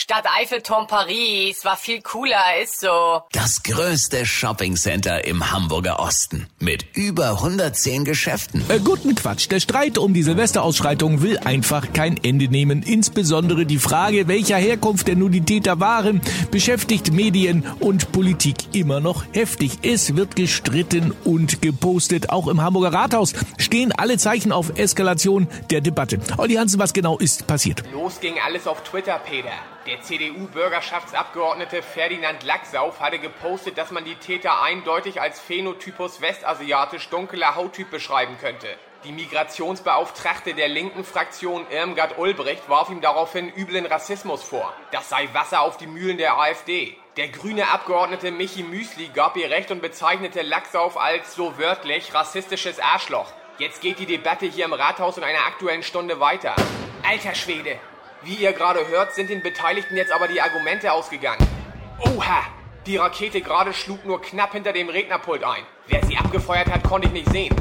Stadt Eiffelturm Paris war viel cooler, ist so. Das größte Shoppingcenter im Hamburger Osten mit über 110 Geschäften. Äh, guten Quatsch. Der Streit um die Silvesterausschreitung will einfach kein Ende nehmen. Insbesondere die Frage, welcher Herkunft denn nun die Täter waren, beschäftigt Medien und Politik immer noch heftig. Es wird gestritten und gepostet. Auch im Hamburger Rathaus stehen alle Zeichen auf Eskalation der Debatte. Olli Hansen, was genau ist passiert? Los ging alles auf Twitter, Peter. Der CDU-Bürgerschaftsabgeordnete Ferdinand Lacksauf hatte gepostet, dass man die Täter eindeutig als Phänotypus westasiatisch dunkler Hauttyp beschreiben könnte. Die Migrationsbeauftragte der linken Fraktion Irmgard Ulbricht warf ihm daraufhin üblen Rassismus vor. Das sei Wasser auf die Mühlen der AfD. Der grüne Abgeordnete Michi Müsli gab ihr Recht und bezeichnete Lacksauf als so wörtlich rassistisches Arschloch. Jetzt geht die Debatte hier im Rathaus in einer aktuellen Stunde weiter. Alter Schwede, wie ihr gerade hört, sind den Beteiligten jetzt aber die Argumente ausgegangen. Oha! Die Rakete gerade schlug nur knapp hinter dem Rednerpult ein. Wer sie abgefeuert hat, konnte ich nicht sehen.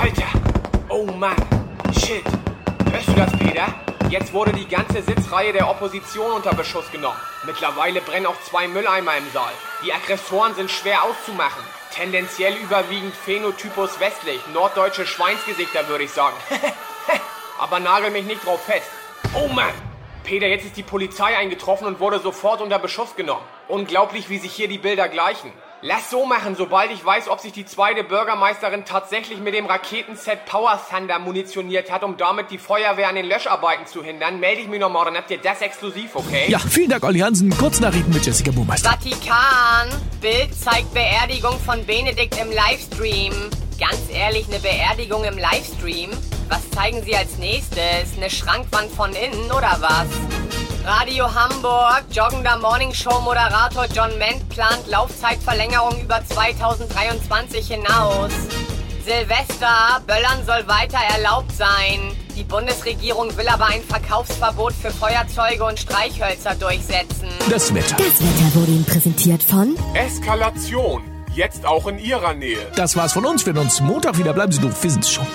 Alter! Oh Mann! Shit! Hörst du das, Peter? Jetzt wurde die ganze Sitzreihe der Opposition unter Beschuss genommen. Mittlerweile brennen auch zwei Mülleimer im Saal. Die Aggressoren sind schwer auszumachen. Tendenziell überwiegend Phänotypus westlich, norddeutsche Schweinsgesichter, würde ich sagen. Aber nagel mich nicht drauf fest. Oh Mann! Peter, jetzt ist die Polizei eingetroffen und wurde sofort unter Beschuss genommen. Unglaublich, wie sich hier die Bilder gleichen. Lass so machen, sobald ich weiß, ob sich die zweite Bürgermeisterin tatsächlich mit dem Raketenset Power Thunder munitioniert hat, um damit die Feuerwehr an den Löscharbeiten zu hindern, melde ich mich nochmal, dann habt ihr das exklusiv, okay? Ja, vielen Dank, Olli Hansen. Kurznachrichten mit Jessica Burmeister. Vatikan. Bild zeigt Beerdigung von Benedikt im Livestream. Ganz ehrlich, eine Beerdigung im Livestream? Was zeigen Sie als nächstes? Eine Schrankwand von innen oder was? Radio Hamburg, joggender Morningshow-Moderator John Ment plant Laufzeitverlängerung über 2023 hinaus. Silvester, Böllern soll weiter erlaubt sein. Die Bundesregierung will aber ein Verkaufsverbot für Feuerzeuge und Streichhölzer durchsetzen. Das Wetter. Das Wetter wurde Ihnen präsentiert von Eskalation. Jetzt auch in Ihrer Nähe. Das war's von uns. Wir sehen uns Montag wieder. Bleiben Sie doof. Wir sind's schon.